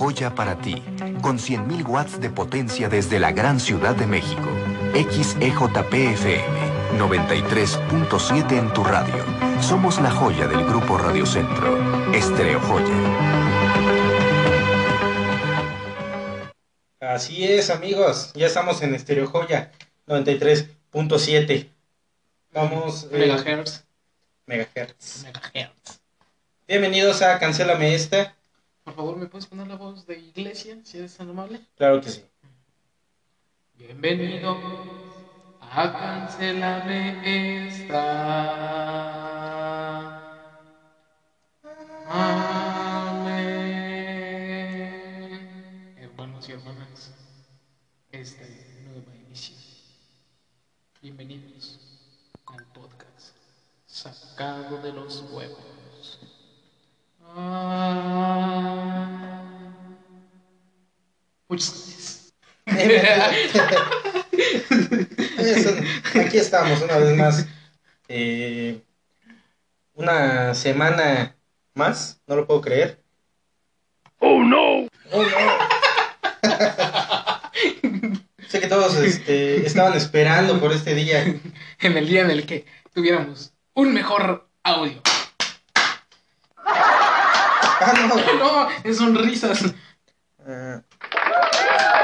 Joya para ti, con 100.000 watts de potencia desde la gran ciudad de México. XEJPFM 93.7 en tu radio. Somos la joya del grupo Radio Centro. Así es, amigos. Ya estamos en Estereo Joya 93.7. Vamos. Eh, megahertz. Megahertz. Megahertz. Bienvenidos a Cancélame esta por favor, ¿me puedes poner la voz de iglesia, si eres tan amable? Claro que sí. Bienvenido a Cancelame esta. Sacado de los Huevos. Ah. Muchas gracias. Aquí estamos una vez más. Eh, una semana más, no lo puedo creer. Oh no. Oh no. sé que todos este, estaban esperando por este día. En el día en el que tuviéramos un mejor audio. Ah, no. no, es sonrisas. Uh,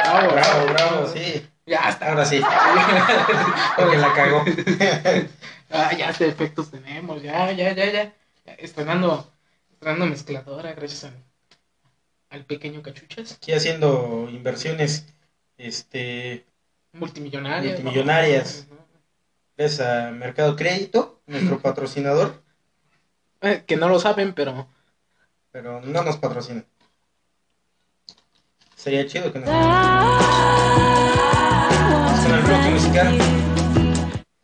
bravo, bravo, bravo, sí. Ya está. Ahora sí. Porque la cagó. ah, ya este efectos tenemos, ya, ya, ya, ya. Estrenando, estrenando mezcladora, gracias al pequeño cachuchas. Aquí haciendo inversiones, este. Multimillonarias. Multimillonarias. Gracias a Mercado Crédito, nuestro patrocinador. Eh, que no lo saben, pero pero no nos patrocinan. Sería chido que nos Vamos con el bloque musical.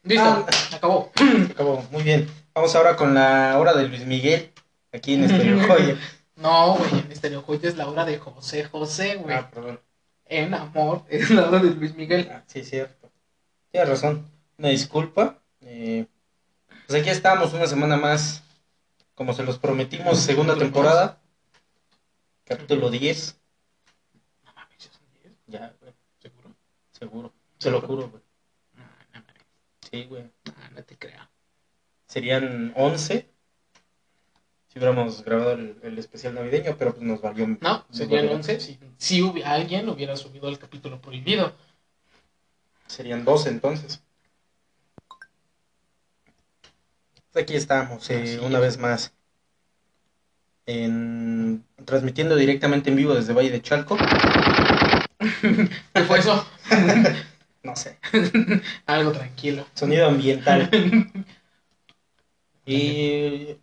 Listo, ah, acabó. Acabó, muy bien. Vamos ahora con la hora de Luis Miguel, aquí en Estereo Joya. No, güey, en Estereo Joya es la hora de José José, güey. Ah, perdón. En amor es la hora de Luis Miguel. Ah, sí, cierto. Tienes razón. Una disculpa. Eh, pues aquí estamos una semana más como se los prometimos, segunda temporada, capítulo 10. No mames, ¿ya son 10? Ya, güey. ¿Seguro? Seguro. Se lo juro, güey. No, no mames. Sí, güey. No, no te creo. Serían 11 si hubiéramos grabado el, especial navideño, pero pues nos valió. No, serían 11 si, si alguien hubiera subido el capítulo prohibido. Serían 12 entonces. Aquí estamos, eh, una vez más, en, transmitiendo directamente en vivo desde Valle de Chalco. ¿Qué fue eso? no sé. Algo tranquilo. Sonido ambiental. y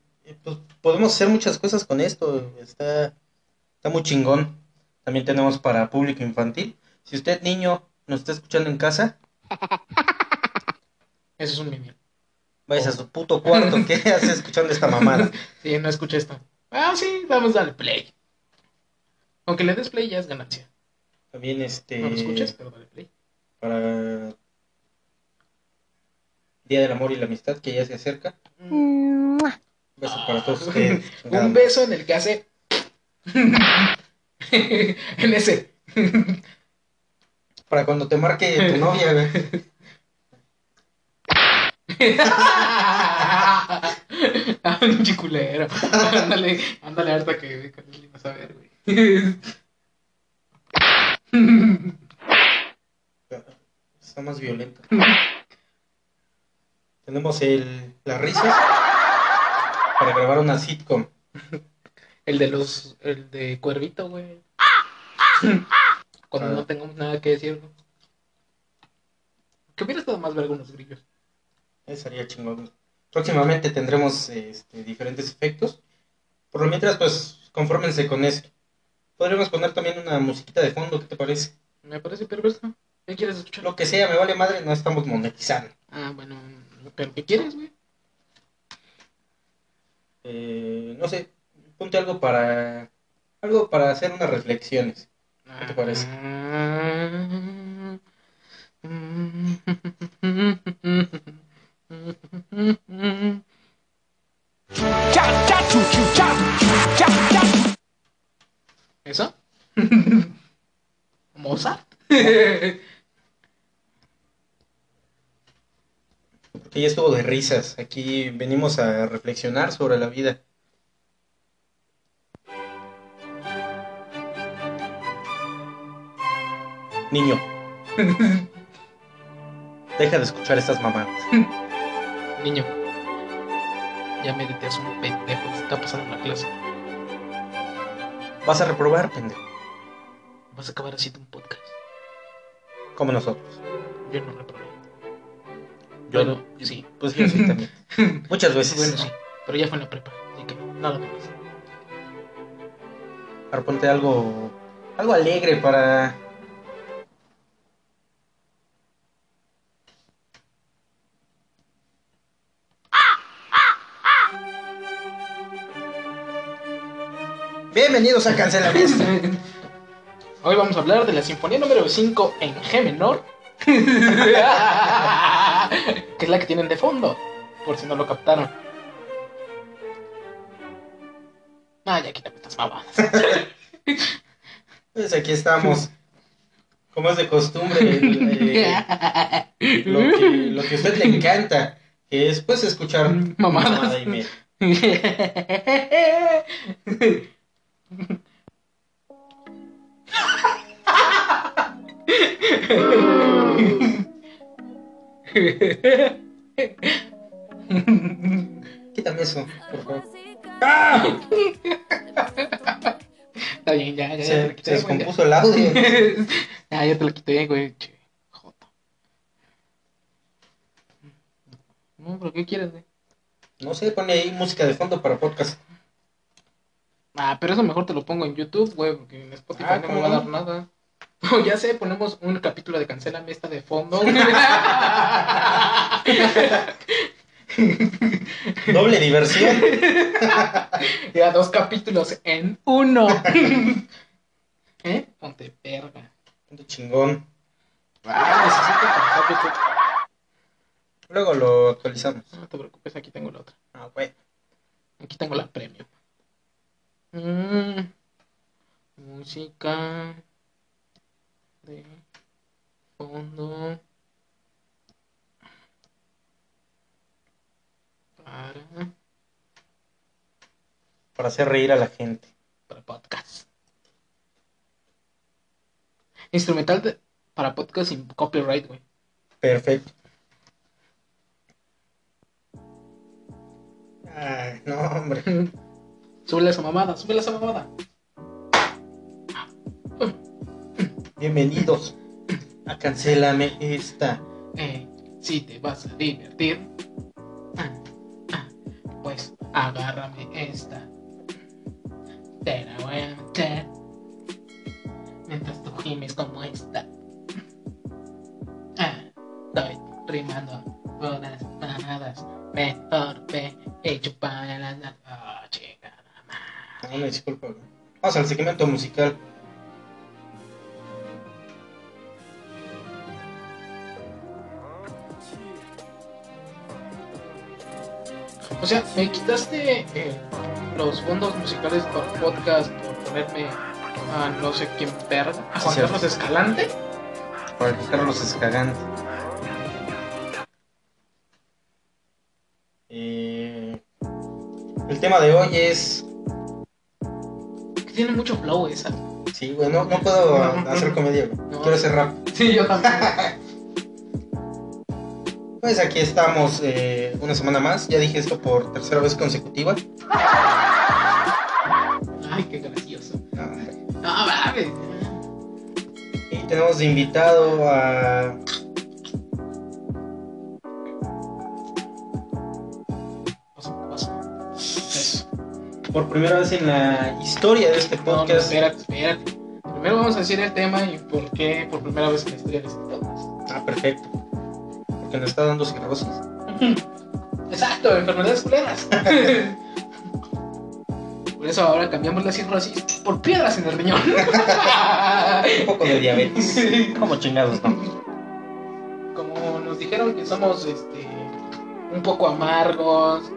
pues, podemos hacer muchas cosas con esto. Está, está muy chingón. También tenemos para público infantil. Si usted, niño, nos está escuchando en casa. Eso es un niño. Vayas a su puto cuarto, ¿qué haces escuchando esta mamada? Sí, no escuché esto. Ah, sí, vamos a darle play. Aunque le des play ya es ganancia. También este. No lo escuches, pero dale play. Para. Día del amor y la amistad que ya se acerca. Un beso para todos ustedes. Un beso en el que hace. en ese. Para cuando te marque tu novia, güey. Un chiculero. ándale, ándale harta que, que le vas a ver, güey. Está más violento. Tenemos el, las risas para grabar una sitcom. El de los, el de Cuervito, güey. Cuando ah. no tengamos nada que decir. ¿Qué hubiera estado más ver algunos grillos? Sería chingón. Próximamente tendremos este, diferentes efectos. Por lo mientras, pues, confórmense con eso. Podríamos poner también una musiquita de fondo, ¿qué te parece? Me parece perverso. ¿Qué quieres escuchar? Lo que sea, me vale madre, no estamos monetizando. Ah, bueno, pero ¿qué quieres, güey? Eh, no sé, ponte algo para Algo para hacer unas reflexiones. ¿Qué te parece? ¿Eso? ¿Mozart? Ya estuvo de risas. Aquí venimos a reflexionar sobre la vida. Niño. Deja de escuchar estas mamadas. Niño. Ya me deteas un pendejo. ¿Qué está pasando en la clase? Vas a reprobar, pendejo. Vas a acabar haciendo un podcast. Como nosotros. Yo no reprobé. Yo Bueno, sí. Pues yo sí también. Muchas veces. Bueno, sí. Pero ya fue en la prepa. Así que nada más. Ahora ponte algo. Algo alegre para. Bienvenidos a Cancelamiento. Hoy vamos a hablar de la sinfonía número 5 en G menor. que es la que tienen de fondo. Por si no lo captaron. Ah, ya quítame estas mamadas. Pues aquí estamos. Como es de costumbre, eh, lo, que, lo que a usted le encanta, que es pues escuchar Mamadas. mamada y media. Quítame eso, por favor. Está bien, ya, ya, ya Se, se ya. descompuso el audio. Ah, ya te lo quité, güey. Che, jota. No, pero ¿qué quieres, güey? No sé, pone ahí música de fondo para podcast. Ah, pero eso mejor te lo pongo en YouTube, güey, porque en Spotify Ah, no me ¿cómo va a dar nada. No, ya sé, ponemos un capítulo de Cancélame esta de fondo. Doble diversión. ya, dos capítulos en uno. ¿Eh? Ponte verga. Punto chingón. Ah, necesito YouTube. Luego lo actualizamos. No te preocupes, aquí tengo la otra. Ah, güey. Aquí tengo la premium. Mm, música de fondo para, Para hacer reír a la gente. para podcast. Instrumental de- para podcast sin copyright, güey. Perfecto. Ay, no, hombre. Súbele esa mamada, súbele esa mamada. Bienvenidos a Cancélame esta. Eh, si te vas a divertir, pues agárrame esta. Te la voy a meter mientras tú gimes como esta. Ah, estoy rimando unas mamadas. Mejor ve y chupame las nalgas. Ah, me disculpa. Vamos al segmento musical. O sea, me quitaste eh, los fondos musicales para podcast por ponerme a no sé quién verga, a Juan Sí, Carlos. Escalante. Para que Carlos Escagante. Eh, el tema de hoy es. Tiene mucho flow esa. Sí, güey, no, no puedo hacer comedia, güey. No. Quiero hacer rap. Sí, yo también. Pues aquí estamos eh, una semana más. Ya dije esto por tercera vez consecutiva. Ay, qué gracioso. No, hombre. No, mames. Y tenemos de invitado a. Por primera vez en la historia de este No, no, podcast. espérate, espérate. Primero vamos a decir el tema y por qué por primera vez en la historia de este podcast. Ah, perfecto. Porque nos está dando cirrosis. Exacto, enfermedades culeras. Por eso ahora cambiamos la cirrosis por piedras en el riñón. Un poco de diabetes. Como chingados, ¿no? Como nos dijeron que somos este un poco amargos,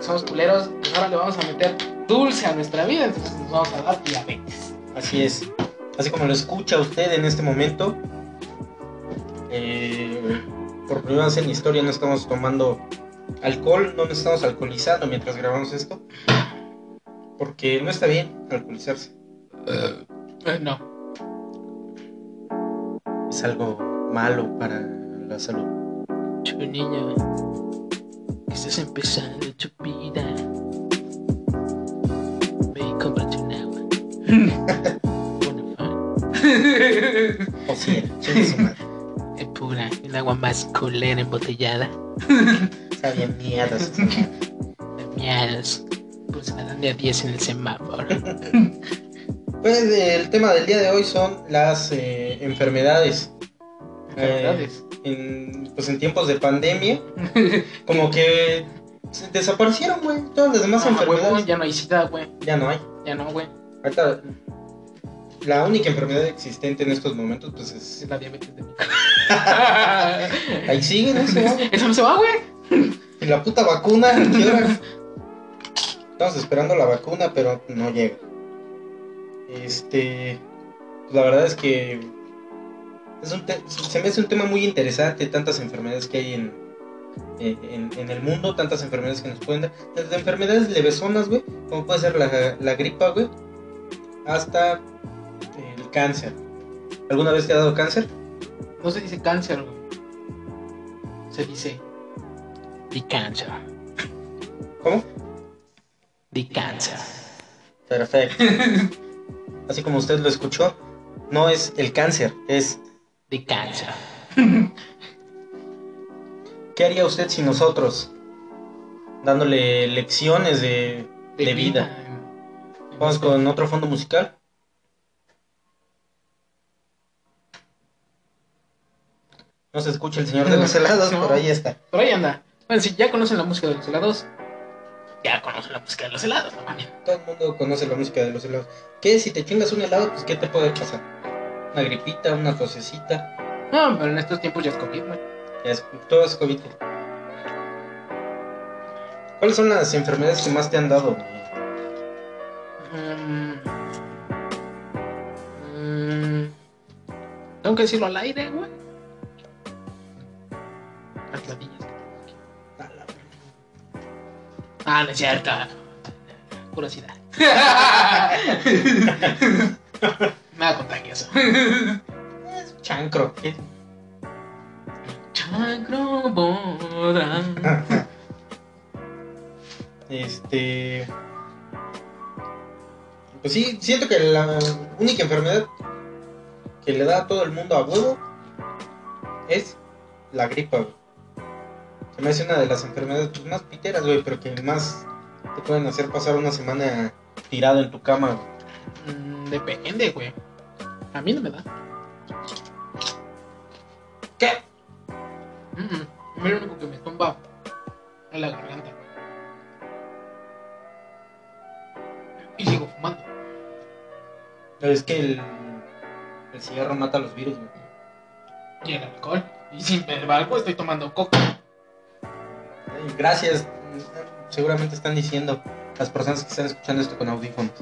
somos culeros, pues ahora le vamos a meter dulce a nuestra vida, entonces nos vamos a dar diabetes. Así es. Así como lo escucha usted en este momento. eh, por primera vez en la historia no estamos tomando alcohol, no nos estamos alcoholizando mientras grabamos esto. Porque no está bien alcoholizarse. Eh, no. Es algo malo para la salud. Tu niña, estás empezando tu vida. O sí, chingue su madre. Es pura, el agua más culera embotellada. Está bien mierdas. De miedos. Pues dan de a 10 en el semáforo. Pues el tema del día de hoy son las eh, enfermedades. Enfermedades. En, pues en tiempos de pandemia, como que se desaparecieron, güey. Todas las demás Ah, enfermedades huevón, ya no hay sida, güey. ya no hay. Ya no, güey. Ahorita, la única enfermedad existente en estos momentos, pues Es la diabetes de Ahí sigue, ¿no? Se va. Eso no se va, güey. Y la puta vacuna, ¿a ¿qué hora? Estamos esperando la vacuna, pero no llega. Este. pues la verdad es que. Es un se me hace un tema muy interesante, tantas enfermedades que hay en, en, en el mundo, tantas enfermedades que nos pueden dar. Desde enfermedades levesonas, güey, como puede ser la, la gripa, güey, hasta el cáncer. ¿Alguna vez te ha dado cáncer? No se dice cáncer, güey. Se dice. The cancer. ¿Cómo? The cancer. Perfecto. Así como usted lo escuchó, no es el cáncer, es The cancer. ¿Qué haría usted sin nosotros? Dándole lecciones de, de vida. Vamos con otro fondo musical. No se escucha el señor de los helados, No. pero ahí está. Por ahí anda. Bueno, si ya conocen la música de los helados, ya conocen la música de los helados, no mames. Todo el mundo conoce la música de los helados. ¿Qué? Si te chingas un helado, pues ¿qué te puede pasar? Una gripita, una tosecita. No, pero en estos tiempos ya es COVID, güey. Ya es, todo es COVID. ¿Cuáles son las enfermedades que más te han dado? Mm. Mm. Tengo que decirlo al aire, güey. Las ladillas. Ah, no es cierto. Curiosidad. Nada contagioso. Chancro. ¿qué? Chagro bodra. Este. Pues sí, siento que la única enfermedad que le da a todo el mundo a huevo es la gripa, güey. Se me hace una de las enfermedades pues, más piteras, güey, pero que más te pueden hacer pasar una semana tirado en tu cama, güey. Mm, depende, güey. A mí no me da. ¿Qué? Mm, mm. A mí lo único que me tumba es la garganta. Y sigo fumando. Es que el, el cigarro mata los virus, güey. Y el alcohol. Y sin embargo estoy tomando coca. Ay, Gracias. Seguramente están diciendo las personas que están escuchando esto con audífonos.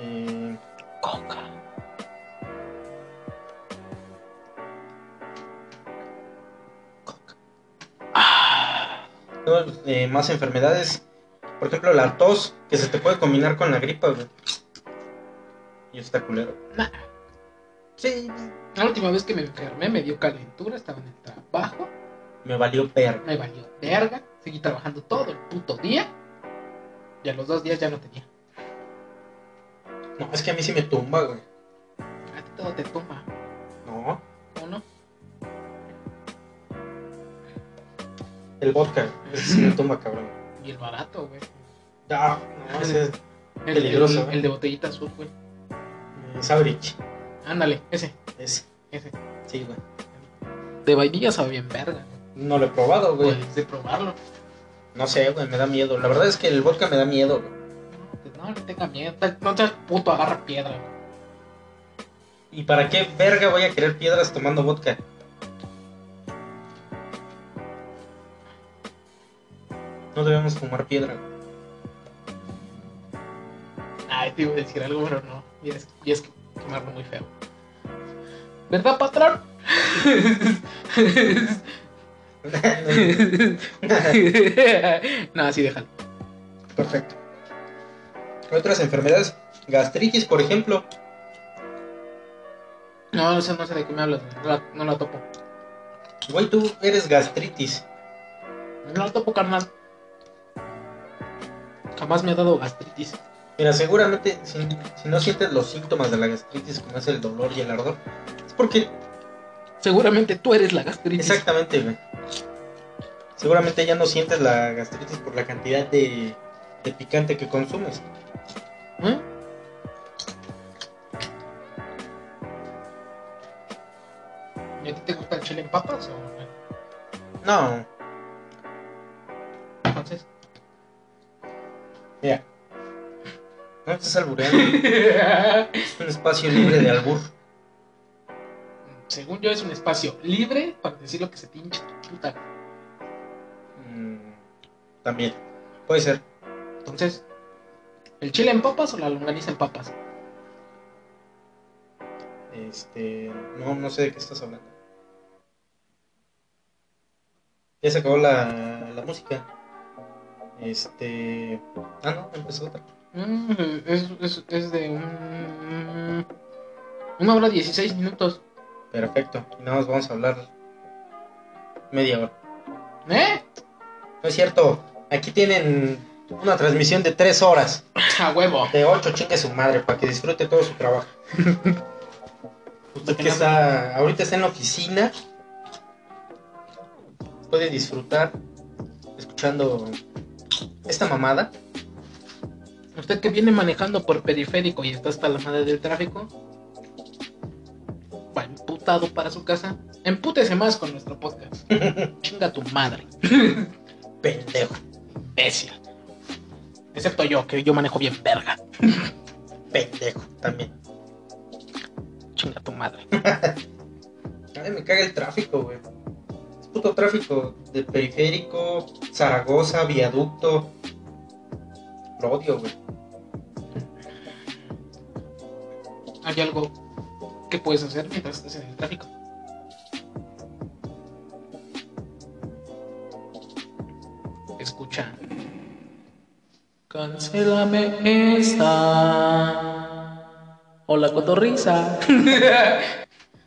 Eh, Coca. no, eh, más enfermedades. Por ejemplo, la tos, que se te puede combinar con la gripa, güey. Y está culero. Nah. Sí, La última vez que me enfermé me dio calentura, estaba en el trabajo, me valió perro. me valió verga, seguí trabajando todo el puto día. Y a los dos días ya no tenía. No, es que a mí sí me tumba, güey. A ti todo te tumba, No, ¿o no? el vodka, ese sí me tumba, cabrón. Y el barato, güey. Ya, no, ese es El, Peligroso, el- ¿eh? el de botellita azul, güey. eh, Sabrich. Ándale, ese, Ese, ese. sí, güey. De vainilla sabe bien verga. No lo he probado, güey. Puedes de probarlo. No sé, güey, me da miedo. La verdad es que el vodka me da miedo, güey. No, no tenga miedo. No seas puto, agarra piedra, güey. ¿Y para qué verga voy a querer piedras tomando vodka? No debemos fumar piedra. Ay, te iba a decir algo, pero no. Y es, y es quemarlo muy feo. ¿Verdad, patrón? no, así déjalo. Perfecto. Otras enfermedades, gastritis, por ejemplo. No, no sé, no sé de qué me hablas, no la, no la topo. Güey, tú eres gastritis. No la topo, carnal. Jamás me ha dado gastritis. Mira, seguramente si, si no sientes los síntomas de la gastritis, como es el dolor y el ardor, es porque Seguramente tú eres la gastritis. Exactamente, güey. Seguramente ya no sientes la gastritis por la cantidad de, de picante que consumes. ¿Eh? ¿Y a ti te gusta el chile en papas o No, entonces? Mira. No estás albureando. Es un espacio libre de albur. Según yo es un espacio libre para decir lo que se tu puta. Mm, también. Puede ser. Entonces, ¿el chile en papas o la longaniza en papas? Este. No, no sé de qué estás hablando. Ya se acabó la, la música. Este. Ah, no, empezó otra. Mm, es, es, es de un... Una hora 16 minutos. Perfecto. Y nada más vamos a hablar media hora. ¿Eh? No es cierto. Aquí tienen una transmisión de tres horas. A huevo. De ocho, chingue su madre, para que disfrute todo su trabajo. Usted que está, ahorita está en la oficina, puede disfrutar escuchando esta mamada. Usted que viene manejando por periférico y está hasta la madre del tráfico, va emputado para su casa, empútese más con nuestro podcast. Chinga tu madre, Pendejo. imbécil. Excepto yo, que yo manejo bien verga. Pendejo también. Chinga tu madre. Ay, me caga el tráfico, güey. Puto tráfico de periférico, Zaragoza, viaducto. Lo odio, güey. ¿Hay algo que puedes hacer mientras estás en el tráfico? Escucha. Cancélame esta. Hola, cotorriza.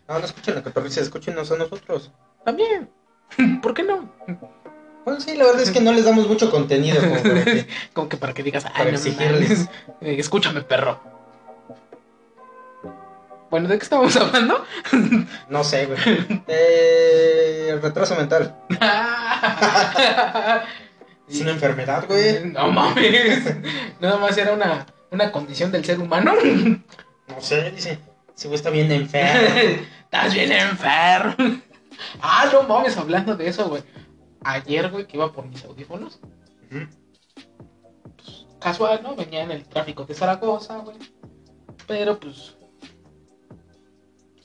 No, no escuchen la cotorriza, escúchenos a nosotros. También. ¿Por qué no? Bueno, sí, la verdad es que no les damos mucho contenido como para que- Como que para que digas, ay, no exigirles. Eh, Escúchame, perro. Bueno, ¿de qué estábamos hablando? No sé, güey. Eh, el retraso mental. Es una enfermedad, güey. No mames. Nada más era una, una condición del ser humano. No sé, dice. Ese güey está bien enfermo. Estás bien enfermo. Ah, no mames, hablando de eso, güey. Ayer, güey, que iba por mis audífonos. Ujú. Casual, ¿no? Venía en el tráfico de Zaragoza, güey. Pero pues.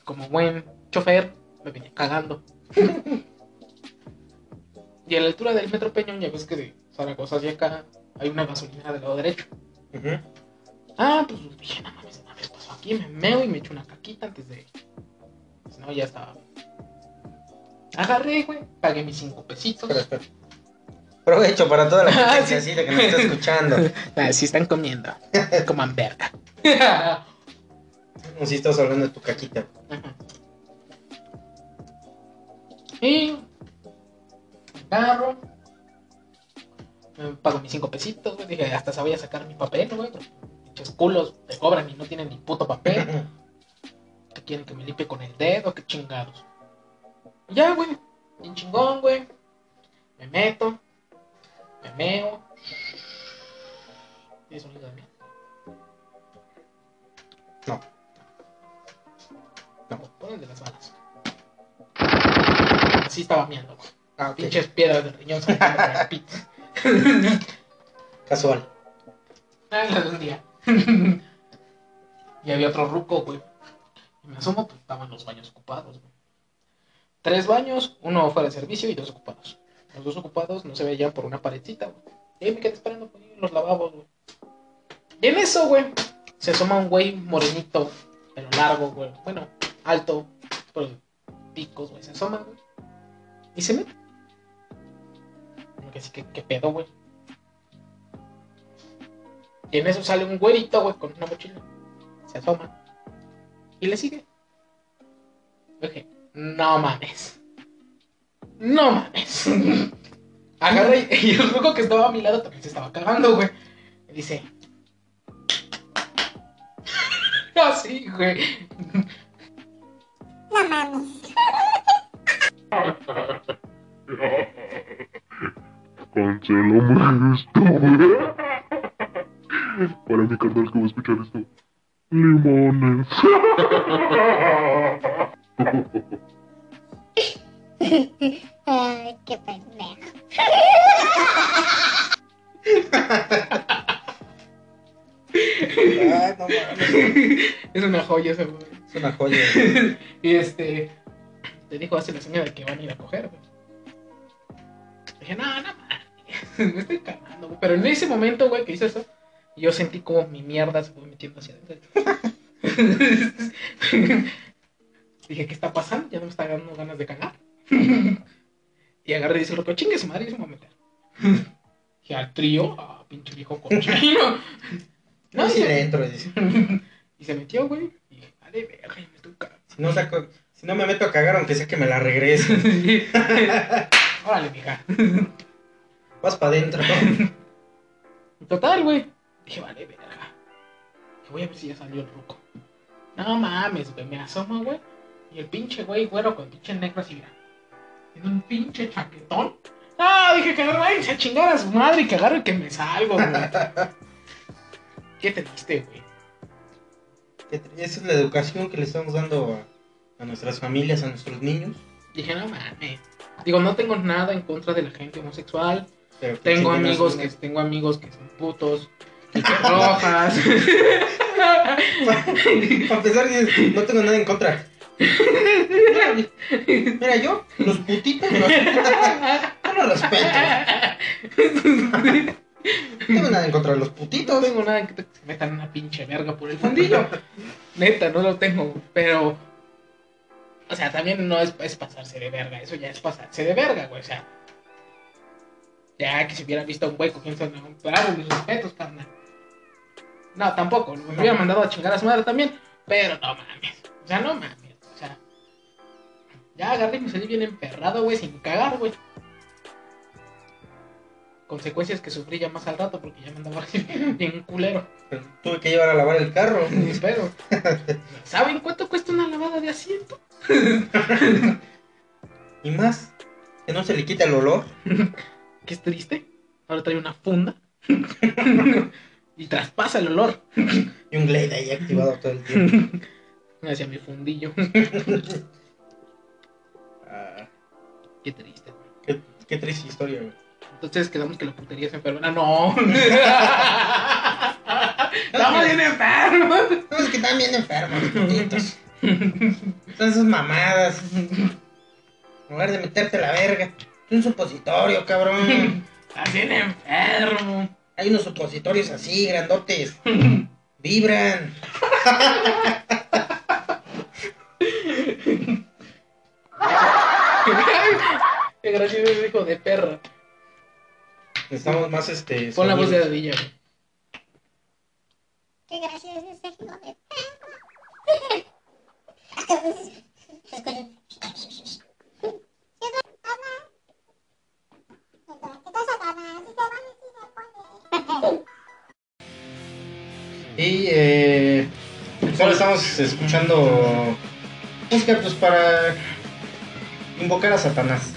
Como buen chofer, me venía cagando. y a la altura del metro Peñón, ya ves que de Zaragoza hacia acá hay una gasolina del lado derecho. Ah, pues dije, no mames, una vez pasó aquí, me meo y me echo una caquita antes de. Pues no, ya estaba. Agarré, güey, pagué mis cinco pesitos. Espera, espera. Provecho para toda la gente Ah, así de que nos está escuchando. Ah, sí están comiendo. Coman verga. Si estás hablando de tu caquita. Ajá. Y agarro. Me pago mis cinco pesitos, güey. Dije, hasta se voy a sacar mi papel, güey. Pinches culos te cobran y no tienen ni puto papel. que quieren que me limpie con el dedo, qué chingados. Ya, güey. Bien chingón, güey. Me meto. Me meo. ¿Tiene sonido de mí? No. No, pon el de las balas. Así estaba miando, güey. Ah. Pinches piedras de riñón saliendo por el pito. Casual. Ah, la de un día. y había otro ruco, güey. Y me asomo, pues estaban los baños ocupados, güey. Tres baños, uno fuera de servicio y dos ocupados. Los dos ocupados no se veían por una paredcita, güey. Y ahí me quedé esperando por los lavabos, güey. Y en eso, güey, se asoma un güey morenito, pero largo, güey. Bueno, alto, pero picos, güey. Se asoma, güey. Y se mete. Que sí, que, ¿qué pedo, güey? Y en eso sale un güerito, güey, con una mochila. Se asoma. Y le sigue. Dije, no mames. No mames. Agarra y, y el loco que estaba a mi lado también se estaba cagando, güey. Dice. Así, güey. No mames. Cancelo me esto, güey. Para mi carnal que va a escuchar esto. Limones. Ay, qué pendejo. Ay, no mames. Es una joya ese, güey. Es una joya. y este. Te dijo hace la señora que van a ir a coger, güey. Dije, no, no mames. Me estoy cagando, güey. Pero en ese momento, güey, que hice eso, yo sentí como mi mierda se fue metiendo hacia adentro. Dije, ¿qué está pasando? Ya no me está dando ganas de cagar. y agarré y dice, loco, chingue su madre y se me va a meter. Dije, al trío, ah, pinche viejo cochino. No, y si le entro, dice. y se metió, güey. Y dije, vale, verga, y me cagando. Si no, saco, si no me meto a cagar, aunque sea que me la regrese. Órale, mija. Vas para adentro. Total, güey. Dije, vale, verga. Que voy a ver si ya salió el ruco. No mames, güey. Me asomo, güey. Y el pinche güey, güero, con pinche negro así, mira. Tiene un pinche chaquetón. Ah, dije que váyanse a chingar a su madre y que agarre que me salgo, güey. Qué triste, güey. Esa es la educación que le estamos dando a, a nuestras familias, a nuestros niños. Dije, no mames. Digo, no tengo nada en contra de la gente homosexual. Pero Tengo amigos que tengo amigos que son putos, que rojas. Para empezar, no tengo nada en contra. Mira, mira, yo, los putitos, no, yo no los respeto. No tengo nada en contra de los No putitos. tengo nada que se metan una pinche verga por el fundillo. Neta, no lo tengo, pero. O sea, también no es, es pasarse de verga, eso ya es pasarse de verga, güey. O sea, ya que si hubiera visto a un güey cogiendo a un claro, mis respetos, carnal. No, tampoco, me hubiera mandado a chingar a su madre también, pero no mames. O sea, no mames. Ya agarré y me salí bien emperrado, güey, sin cagar, güey. Consecuencias que sufrí ya más al rato porque ya me andaba bien culero. Tuve que llevar a lavar el carro. Espero. ¿Saben cuánto cuesta una lavada de asiento? Y más, que no se le quita el olor. Que es triste. Ahora trae una funda. y traspasa el olor Y un Glade ahí activado todo el tiempo. hacia mi fundillo. Ah, Qué triste. qué, qué triste historia, güey. Entonces quedamos que la putería se enferma. ¡No! Estamos bien enfermos. No, es que están bien enfermos putitos. Son esas mamadas. En lugar de meterte la verga. Es un supositorio, cabrón. Estás bien enfermo. Hay unos supositorios así, grandotes. Vibran. Qué gracioso es hijo de perra. Necesitamos más este. Pon la voz de sonidos. Adilla, güey. Qué gracioso es ese hijo de Y eh, pues ahora estamos escuchando música pues para invocar a Satanás.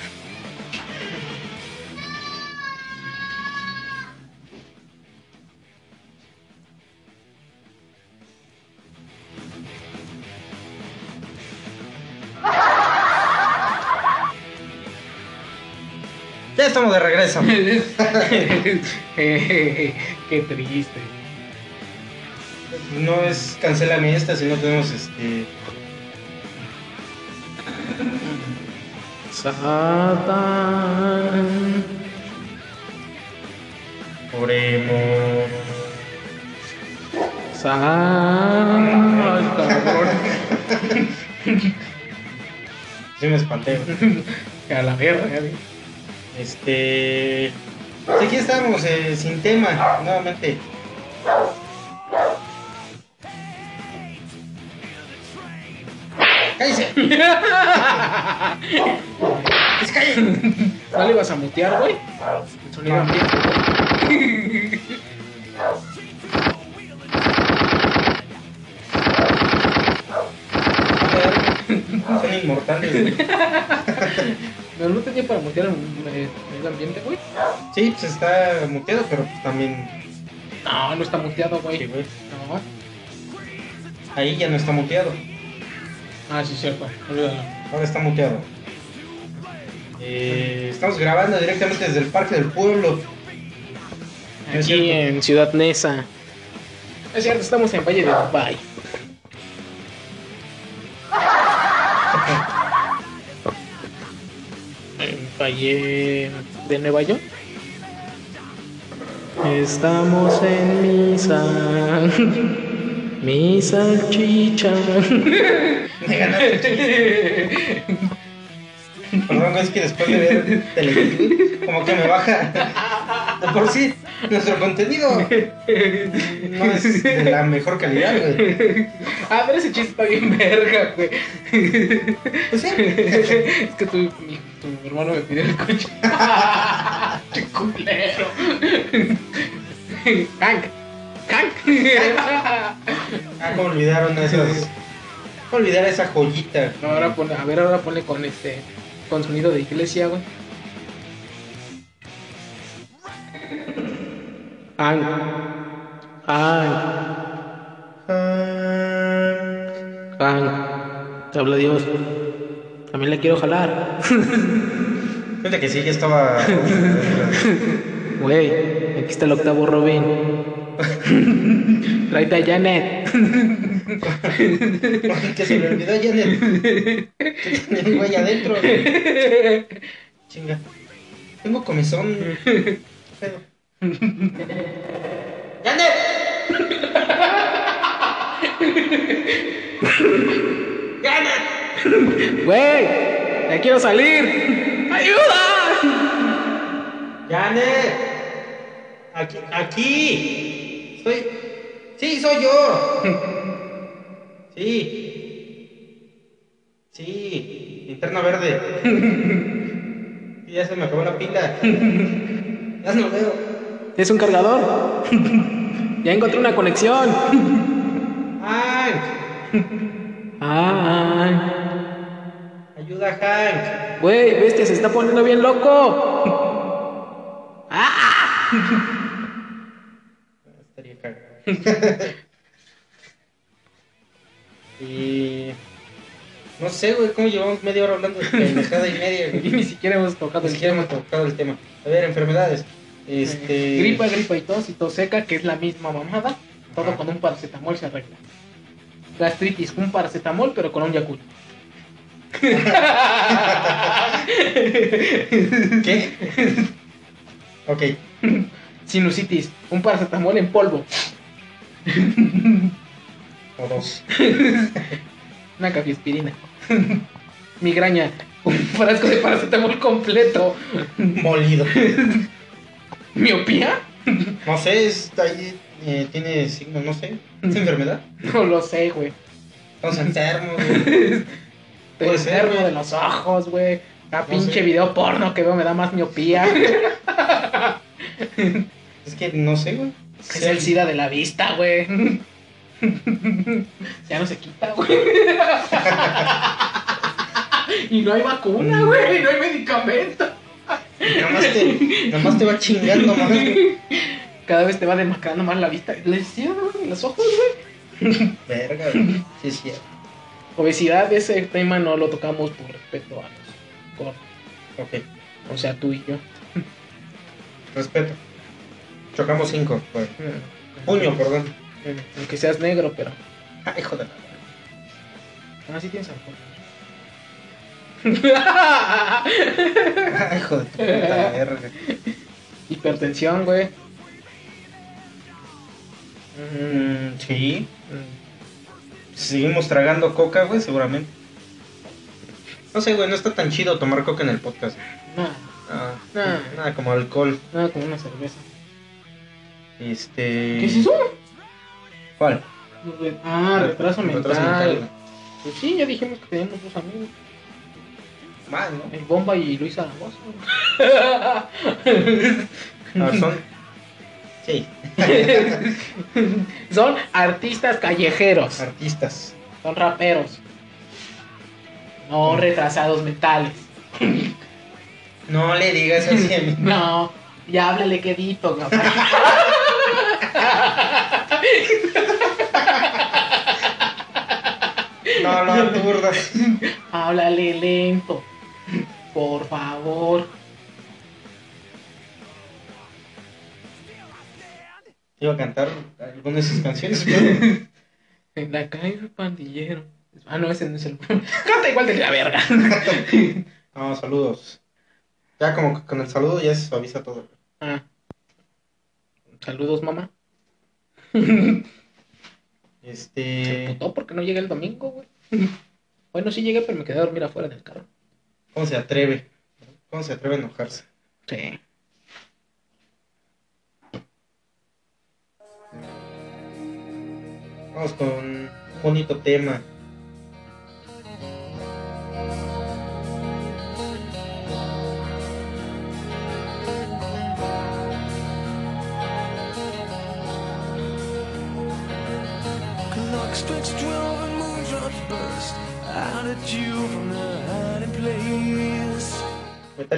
estamos de regreso. Qué triste. No es cancelame esta, sino tenemos este. Satán. Oremos. Satán. Ay, cabrón. Sí me espanté. A la güey. Este. pues Aquí estamos, eh, sin tema, nuevamente. ¡Cállese! ¿No le ibas a mutear, güey? El sonido. Son inmortales. güey. No, no tenía para mutear el el medio ambiente, güey. Sí, pues está muteado, pero pues también. No, no está muteado, sí, güey. güey. No. Ahí ya no está muteado. Ah, sí, cierto. Olvídalo. Ahora está muteado. Eh, estamos grabando directamente desde el Parque del Pueblo. Aquí en Ciudad Neza. Es cierto, estamos en Valle de Dubai. En Valle de Nueva York. Estamos en misa. Mi salchicha. Me. Perdón, güey, es que después de ver güey, como que me baja. De por sí, nuestro contenido no es de la mejor calidad, güey. Ah, pero ese chiste está bien verga, güey. Pues sí. Es que tu, mi- tu hermano me pidió el coche. ¡Qué culero! ¡Hank! ¡Hank! Ah, cómo olvidaron esos. ¿Cómo olvidar esa joyita? No, ahora pone, a ver, ahora ponle con este. Con sonido de iglesia, güey. Hank. Hank. Hank. Te habla Dios. También le quiero jalar. Fíjate que sí, ya estaba. Güey, aquí está el octavo Robin. Tráete a Janet. que se me olvidó Janet. Que tenía un güey adentro. Chinga. Tengo comezón. Pedo. ¡Janet! ¡Janet! Güey, ya quiero salir. ¡Ayuda! ¡Janet! Aquí, aquí. Soy. Sí, soy yo. Sí. Sí. Linterna verde. Y ya se me acabó la pila. Ya no veo. Es un cargador. Ya encontré una conexión. Hank. Ay, Ayuda, Hank. güey, bestia, se está poniendo bien loco. ¡Ah! Y. No sé, güey, cómo llevamos media hora hablando de pendejada y media, Y ni siquiera hemos tocado Ni el siquiera tema. hemos tocado el tema. A ver, enfermedades. Este. Gripa, gripa y tos y tos seca, que es la misma mamada. Todo con un paracetamol se arregla. Gastritis, un paracetamol, pero con un Yakult. ¿Qué? ok. Sinusitis, un paracetamol en polvo. O dos. Una cafiaspirina. Migraña, un frasco de paracetamol completo. Molido. ¿Miopía? No sé, está ahí. eh, tiene signos, no sé. ¿Es enfermedad? No lo sé, güey. Estamos enfermos, güey. Estoy ser, enfermo de los ojos, güey. No pinche sé. video porno que veo me da más miopía. Es que no sé, güey. Es el SIDA de la vista, güey. ya no se quita, güey. y no hay vacuna, güey. No hay medicamento. Nomás te, nomás te va chingando, güey. Cada vez te va demacrando más la vista. El SIDA, güey, los ojos, güey. Verga, güey. Sí, cierto. Obesidad, ese tema no lo tocamos por respeto a los gordos. Ok. O sea, tú y yo. respeto. Chocamos cinco. Mm, Puño, perdón. mm, Aunque seas negro, pero. Ay, hijo de la... Ah, sí tienes alcohol. Ay, hijo de tu puta verga. Hipertensión, güey. Mm, sí. Mm, Seguimos tragando coca, güey, seguramente. No sé, güey, no está tan chido tomar coca en el podcast. Nada, Ah, Nah. Nada como alcohol. nada como una cerveza. Este. ¿Qué es eso? ¿Cuál? Ah, retraso mental. Retraso mental. Pues sí, ya dijimos que teníamos dos amigos. Más, ¿no? El Bomba y Luis Zaragoza. A ver, son. Sí, Son artistas callejeros. artistas. Son raperos. No retrasados mentales. No le digas así a mí. No, ya háblale quedito, papá. No lo aturdas. Háblale lento. Por favor. Iba a cantar algunas de sus canciones, pero. En la calle pandillero. Ah, no, ese no es el. Canta igual de la verga. No, saludos. Ya como que con el saludo ya se suaviza todo. Ah. Saludos, mamá. Se Este. putó porque no llegué el domingo, güey. Bueno, sí llegué, pero me quedé a dormir afuera del carro. ¿Cómo se atreve? ¿Cómo se atreve a enojarse? Sí. Vamos con un bonito tema.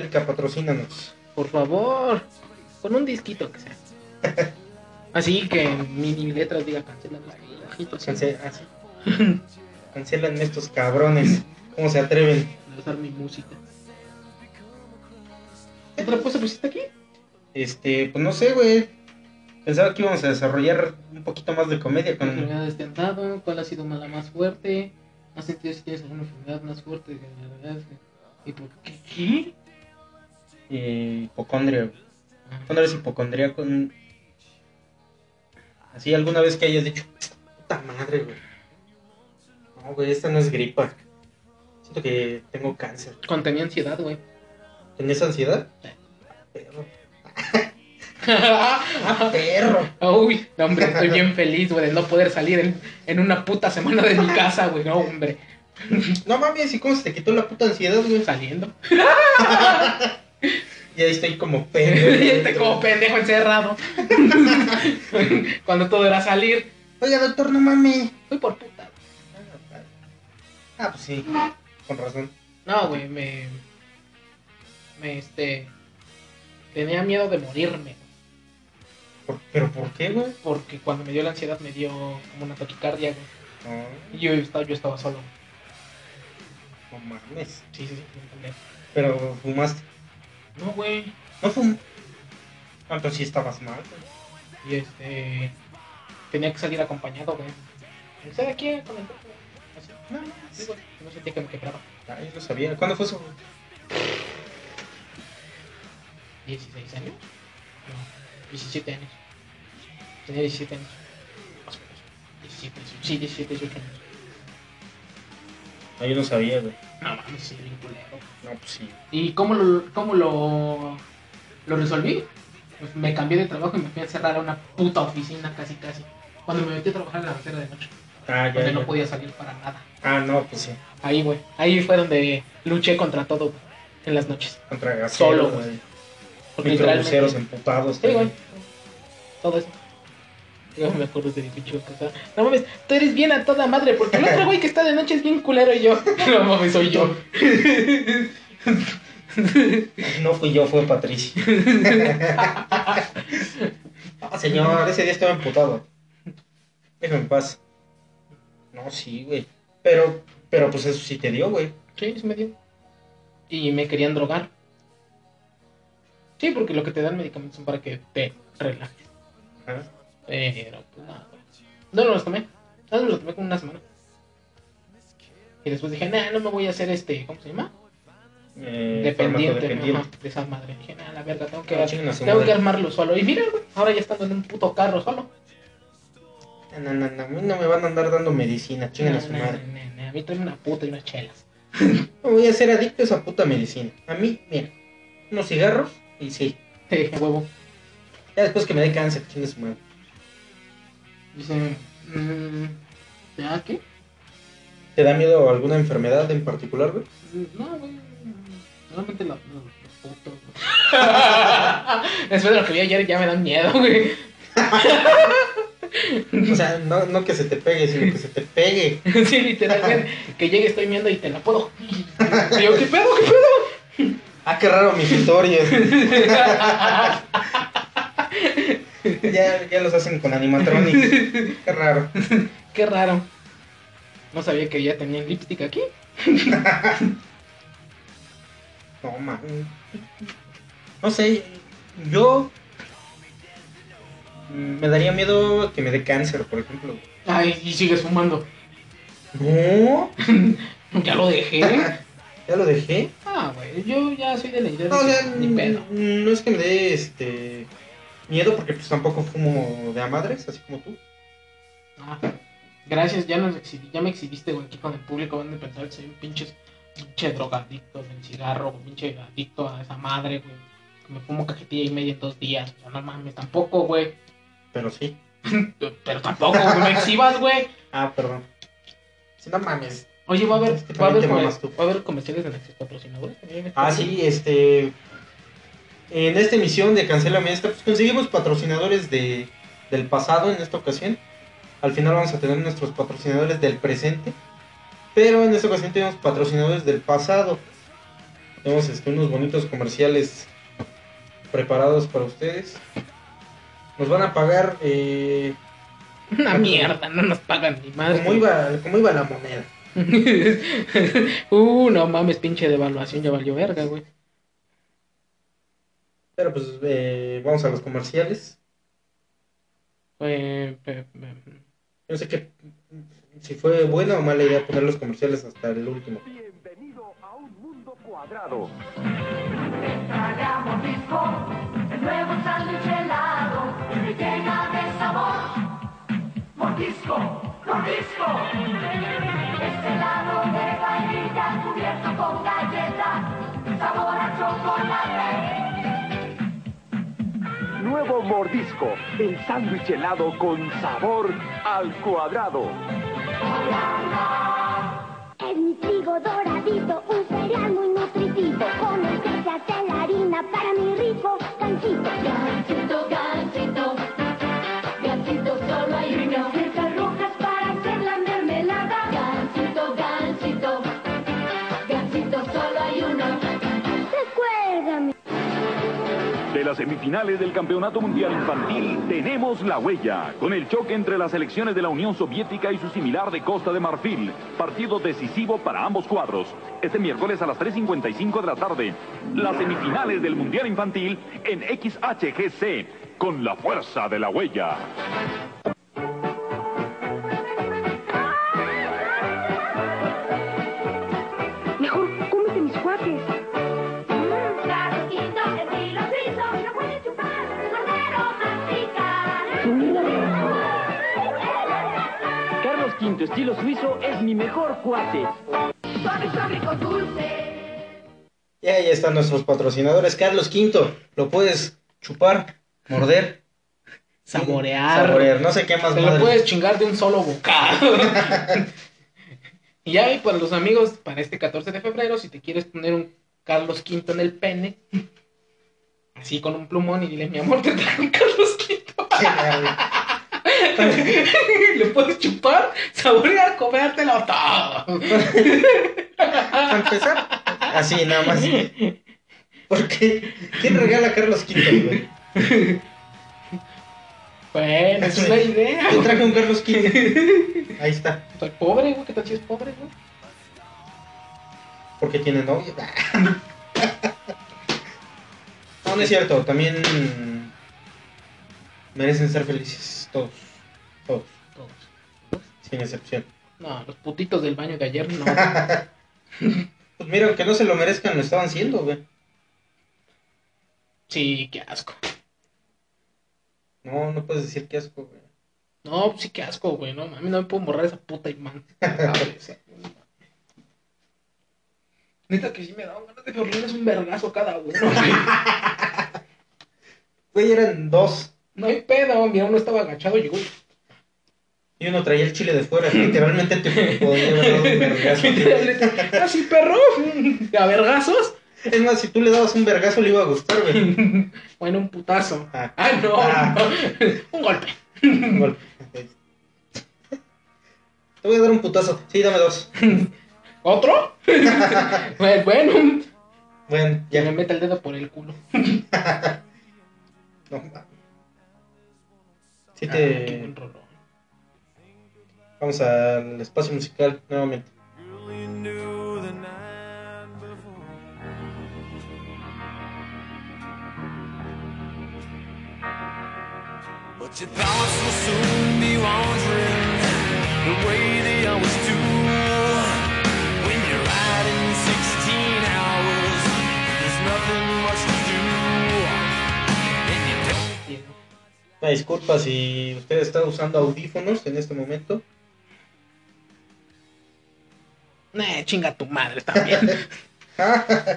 Metallica, patrocínanos. Por favor. Con un disquito que sea. Así que mini letras diga cancela bajito, así. Cance ah, sí. Cancelan estos cabrones. ¿Cómo se atreven? a usar mi música. ¿Qué otra cosa pusiste aquí? Este, pues no sé, güey. Pensaba que íbamos a desarrollar un poquito más de comedia con Enfermedades te han dado, ¿cuál ha sido la más fuerte? ¿Has sentido si tienes alguna enfermedad más fuerte? ¿Y por qué? ¿Qué? Eh, hipocondria. güey. ¿Cuándo eres hipocondríaco? Así alguna vez que hayas dicho, puta madre, güey. No, güey, esta no es gripa. Siento que tengo cáncer. Cuando tenía ansiedad, güey. ¿Tenés ansiedad? Perro. Ah, perro. Uy, no, hombre, estoy bien feliz, güey, de no poder salir en, en una puta semana de mi casa, güey. No, hombre, No mames, ¿y cómo se te quitó la puta ansiedad, güey? saliendo. Y ahí estoy como pendejo. Y este como pendejo encerrado. Cuando todo era salir. Oiga, doctor, no mames. Fui por puta. Ah, pues sí. Con razón. No, güey, me. Me este. Tenía miedo de morirme. ¿Por- ¿Pero por qué, güey? Porque cuando me dio la ansiedad me dio como una taquicardia, güey. Y yo estaba, yo estaba solo. no mames. Sí, sí, sí. Pero fumaste. No, güey. No fum. Ah, entonces sí estabas mal, güey. Y este. Tenía que salir acompañado, güey. Sea, aquí con el Así. No, Sí, güey. No sentía que me quebraba. Yo lo sabía. ¿Cuándo fue eso? güey? 16 años. No, 17 años. Tenía 17 años. Más o menos. 17, sí, 17, 18 años. No, yo no sabía, güey. No mames, sí, bien culero. No, pues sí. ¿Y cómo lo, cómo lo, lo resolví? Pues me cambié de trabajo y me fui a encerrar a una puta oficina casi casi. Cuando me metí a trabajar en la acera de noche, Ah, ya, donde ya. no podía salir para nada. Ah, no, pues sí. Ahí, güey. Ahí fue donde luché contra todo, güey, en las noches. Contra gaseros, Solo, güey. Porque Microbuseros emputados. Sí, güey. Todo eso. Yo me acuerdo de mi pinche casa. No mames, tú eres bien a toda madre, porque el otro güey que está de noche es bien culero y yo. No mames, soy yo. No fui yo, fue Patricia. Ah, señor, ese día estaba emputado. Déjame en paz. No, sí, güey. Pero, pero pues eso sí te dio, güey. Sí, se me dio. Y me querían drogar. Sí, porque lo que te dan medicamentos son para que te relajes. Ajá. Pero, pues nada. No, no los tomé. No, no los tomé como una semana. Y después dije, nah, no me voy a hacer este, ¿cómo se llama? Eh, Dependiente, farmacodependiente. ajá, de esa madre. Dije, nah, la verga, tengo que, Ah, a tengo madre. que armarlo solo. Y mira, güey, ahora ya estando en un puto carro solo. No, no, no, a mí no me van a andar dando medicina, chinguen a su madre. A mí trae una puta y unas chelas. No voy a ser adicto a esa puta medicina. A mí, mira, unos cigarros y sí. Sí, a huevo. Ya después que me dé cáncer, chingue su madre. Dice, mmm, ¿ya qué? ¿Te da miedo alguna enfermedad en particular, güey? No, güey. Solamente los, los, los putos. güey. Después de lo que vi ayer ya me dan miedo, güey. O sea, no, no que se te pegue, sino que se te pegue. Sí, literalmente. Que llegue, estoy viendo y te la puedo. Y yo, ¿qué pedo? ¿Qué pedo? Ah, qué raro mis historias. ya, ya los hacen con animatronics. Qué raro. Qué raro. No sabía que ya tenían lipstick aquí. No, man. No sé, yo me daría miedo que me dé cáncer, por ejemplo. Ay, y sigues fumando. No, Ya lo dejé. ya lo dejé. Ah, güey, yo ya soy de la idea de No, o que sea, ni pedo. no es que me dé este miedo porque pues tampoco fumo de a madres, así como tú. Ah, gracias, ya, nos exhibí, ya me exhibiste, güey, aquí con el público. Van a pensar que soy un pinche, pinche drogadicto del cigarro, un pinche adicto a esa madre, güey. Que me fumo cajetilla y media en dos días. O sea, no mames, tampoco, güey. Pero sí. Pero tampoco, güey, me exhibas, güey. Ah, perdón. Si no mames. Oye, va a haber, va a haber, comer- va a haber comerciales de nuestros patrocinadores. este Ah, sí, este. En esta emisión de Cancela Esta, pues conseguimos patrocinadores de, del pasado en esta ocasión. Al final vamos a tener nuestros patrocinadores del presente. Pero en esta ocasión tenemos patrocinadores del pasado. Tenemos este, unos bonitos comerciales preparados para ustedes. Nos van a pagar eh, Una mierda, no nos pagan ni madre. como, iba, como iba la moneda. uh, no mames, pinche devaluación, ya valió verga, güey. Pero pues eh, vamos a los comerciales. Eh, Yo no sé qué, si fue buena o mala idea poner los comerciales hasta el último. Bienvenido a un mundo cuadrado. Tragamos disco, el nuevo sándwich helado, que llega de sabor. Mordisco, mordisco. Es helado de vainilla cubierto con galleta, sabor Nuevo mordisco, el sándwich helado con sabor al cuadrado. Es mi trigo doradito, un cereal muy nutritivo, con el que se hace la harina para mi rico ganchito. Gansito, gansito, las semifinales del Campeonato Mundial Infantil tenemos la huella, con el choque entre las selecciones de la Unión Soviética y su similar de Costa de Marfil, partido decisivo para ambos cuadros. Este miércoles a las 3.55 de la tarde, las semifinales del Mundial Infantil en XHGC, con la fuerza de la huella. V, estilo suizo, es mi mejor cuate. Suave, suave con dulce. Y ahí están nuestros patrocinadores. Carlos V, lo puedes chupar, morder, Saborear. saborear. No sé qué más Te lo puedes chingar de un solo bocado. y y para los amigos, para este 14 de febrero, si te quieres poner un Carlos V en el pene, así con un plumón y dile, mi amor, te traigo un Carlos V. Le puedes chupar, saborear, comértelo todo. Para empezar, así nada más. Porque, ¿quién regala a Carlos V, güey? Bueno, es una idea. Yo traje un Carlos V. Ahí está. Soy pobre, güey, ¿qué tal si es pobre, güey? Porque tiene novia. No, no es cierto. También merecen ser felices. Todos. Todos. Sin excepción. No, los putitos del baño de ayer no. Pues mira, aunque no se lo merezcan, lo estaban haciendo, güey. Sí, qué asco. No, no puedes decir qué asco, güey. No, sí, qué asco, güey. No, a mí no me puedo borrar esa puta imán. Neta que sí me daban ganas de borrarles un vergazo cada uno, güey. Güey, eran dos. No hay pedo, mira, uno estaba agachado y llegó. Y uno traía el chile de fuera. Literalmente te podía haber dado un vergazo. Así, perro. A vergazos. Es más, si tú le dabas un vergazo, le iba a gustar, güey. Bueno, un putazo. Ah. Ah, no, Ah. no. Un golpe. Un golpe. Te voy a dar un putazo. Sí, dame dos. ¿Otro? Bueno, bueno. Ya me ya. mete el dedo por el culo. No. Sí Ah, qué te... buen. Vamos al espacio musical nuevamente. But your thoughts will soon be wandering the way they always do. When you're riding 16 hours, there's nothing much to do. And you don't Una disculpa si usted está usando audífonos en este momento. Nah, chinga tu madre también.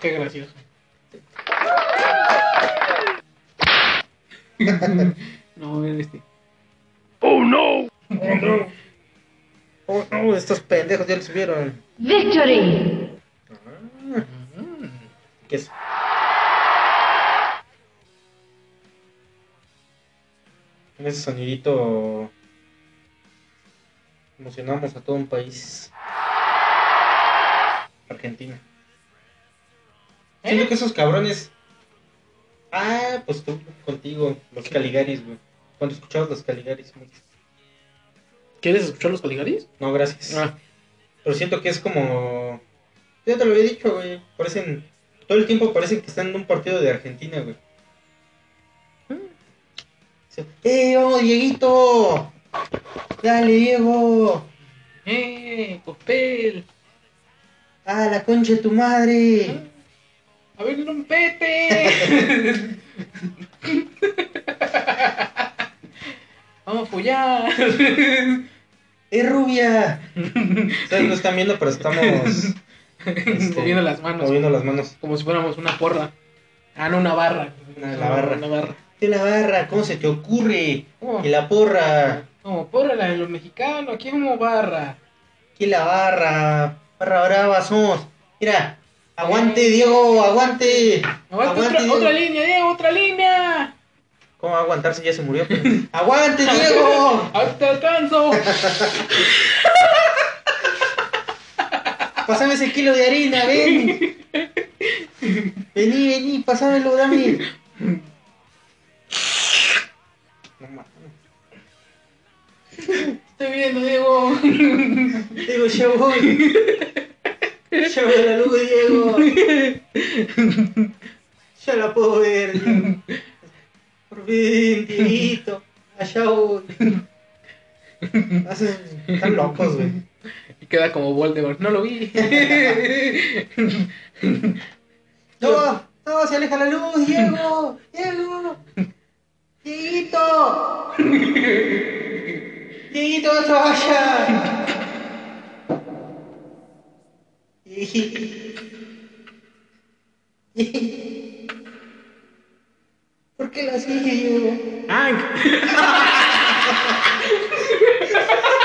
Qué gracioso. no, este. ¡Oh, no! Oh no. Oh no, estos pendejos ya lo subieron. Victory! ¿Qué es? Ese sonidito emocionamos a todo un país. Argentina. Siento que esos cabrones. Ah, pues tú contigo, los Caligaris, güey. Cuando escuchabas los Caligaris mucho. ¿Quieres escuchar los Caligaris? No, gracias. Ah, Pero siento que es como. Ya te lo había dicho, güey. Parecen. Todo el tiempo parecen que están en un partido de Argentina, güey. Dice, ¡Eh, vamos, Dieguito! ¡Dale, Diego! ¡eh! ¡Copel! ¡Ah, la concha de tu madre! ¡A ver, un pete! Vamos a apoyar. ¡Eh, rubia! Ustedes no están viendo, pero estamos. este, Moviendo las manos. Moviendo las manos. Como si fuéramos una porra. Ah, no, una barra. Una- la barra. Una barra. ¡De la barra! ¿Cómo se te ocurre? ¿Cómo? ¡Y la porra! Como porra la de los mexicanos. Aquí como barra. ¡Aquí la barra! ¡Barra brava somos! Mira, aguante, Diego, aguante. Aguanta otra, Diego. otra línea, Diego, otra línea. ¿Cómo va a aguantar si ya se murió? ¡Aguante, Diego! Te alcanzo. Pásame ese kilo de harina, ven. Vení, vení, pásamelo, dame. No mames. Estoy viendo, Diego. Diego, ya voy. Ya veo la luz, Diego. Ya la puedo ver, Diego. Por fin, Dieguito. Allá voy. Hacen- Están locos, güey. Y queda como Voldemort. No lo vi. No, no, se aleja la luz, Diego. Diego. Dieguito. Dieguito, vayas. ¿Por qué la sigue, Diego? Hank.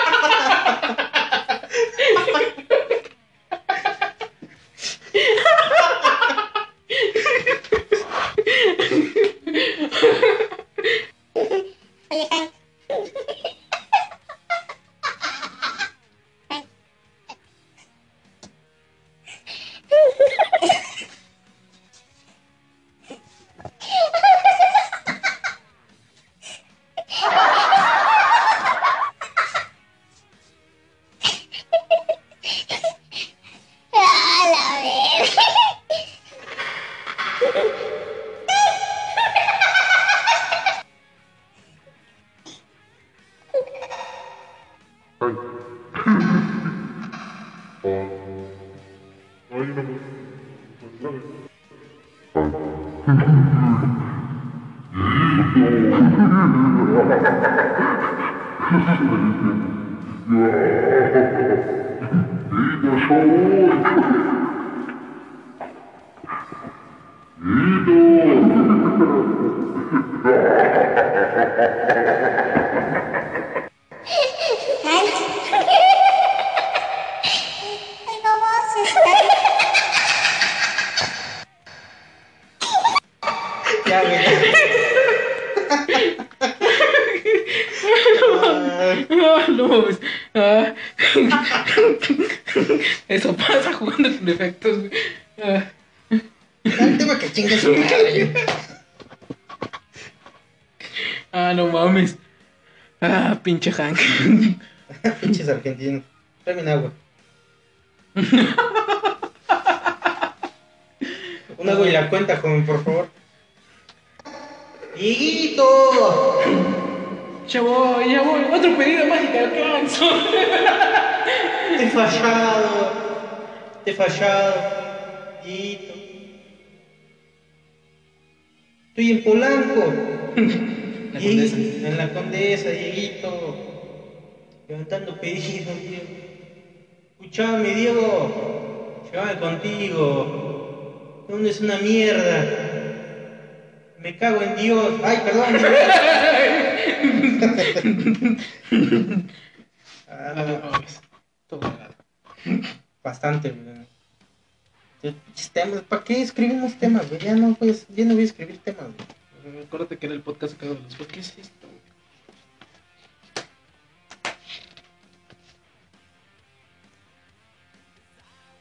Levantando pedidos, Diego. Escuchame, Diego. Llévame contigo. ¿Dónde es una mierda? Me cago en Dios. Ay, perdón. Ah, bastante, ¿Para qué escribimos temas, güey? Ya no, pues, ya no voy a escribir temas, güey. Acuérdate que era el podcast sacado de los. ¿Qué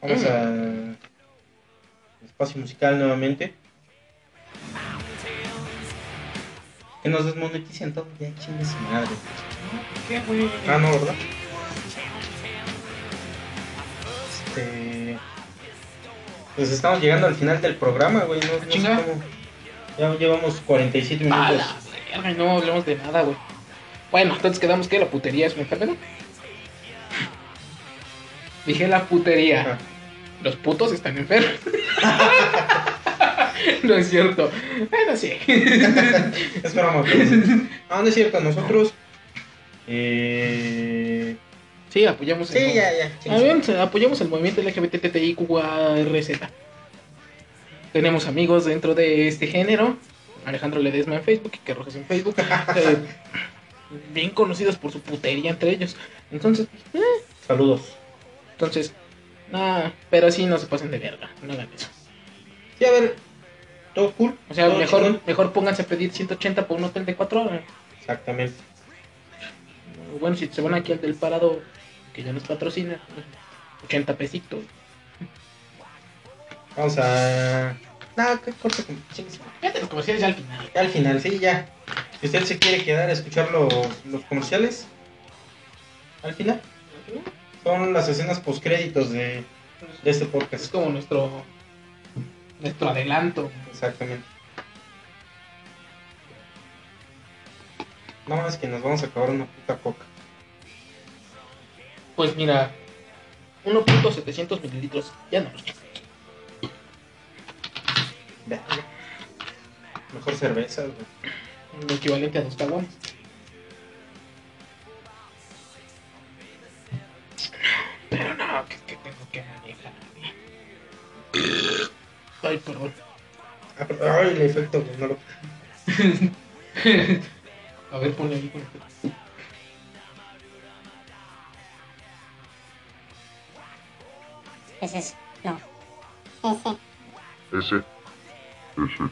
Vamos a espacio musical nuevamente. Que nos desmoneticen todo, ya chingue su madre. ¿Qué, güey? Ah, no, ¿verdad? Este. Pues estamos llegando al final del programa, güey. No, no sé cómo. Ya llevamos 47 A minutos. la verga, no hablamos de nada, güey. Bueno, entonces quedamos que la putería es un enfermedad. Dije la putería. Ajá. Los putos están enfermos. no es cierto. Bueno, sí. Es broma, pero. Ah, no es cierto, nosotros. Eh. Sí, apoyamos Sí, el ya, ya. Se- apoyamos el movimiento LGBTTIQARZ. Tenemos amigos dentro de este género. Alejandro Ledesma en Facebook y que Rojas en Facebook. Eh, bien conocidos por su putería entre ellos. Entonces, eh, Saludos. Entonces, nada, pero sí no se pasen de verga, no hagan eso. Sí, a ver. Todo cool. O sea, todo mejor, chingón. mejor pónganse a pedir 180 por un hotel de 4 horas. Exactamente. Bueno, si se van aquí al del parado, que ya nos patrocina, 80 pesitos. Vamos a. No, con. chingue su madre. Fíjate los comerciales ya al final. Ya al final, sí, ya. Si usted se quiere quedar a escuchar los, los comerciales, al final. Son las escenas postcréditos de, de este Es podcast. como nuestro nuestro adelanto. Exactamente. No más que nos vamos a acabar una puta coca. Pues mira, 1.700 mililitros, ya no los. Mejor cerveza, güey. Lo equivalente a dos caguamas. Ay, perdón. Ay, el efecto, no lo. A ver, ponle ahí. ponle. Ese es. No. Ese. Ese. Ese.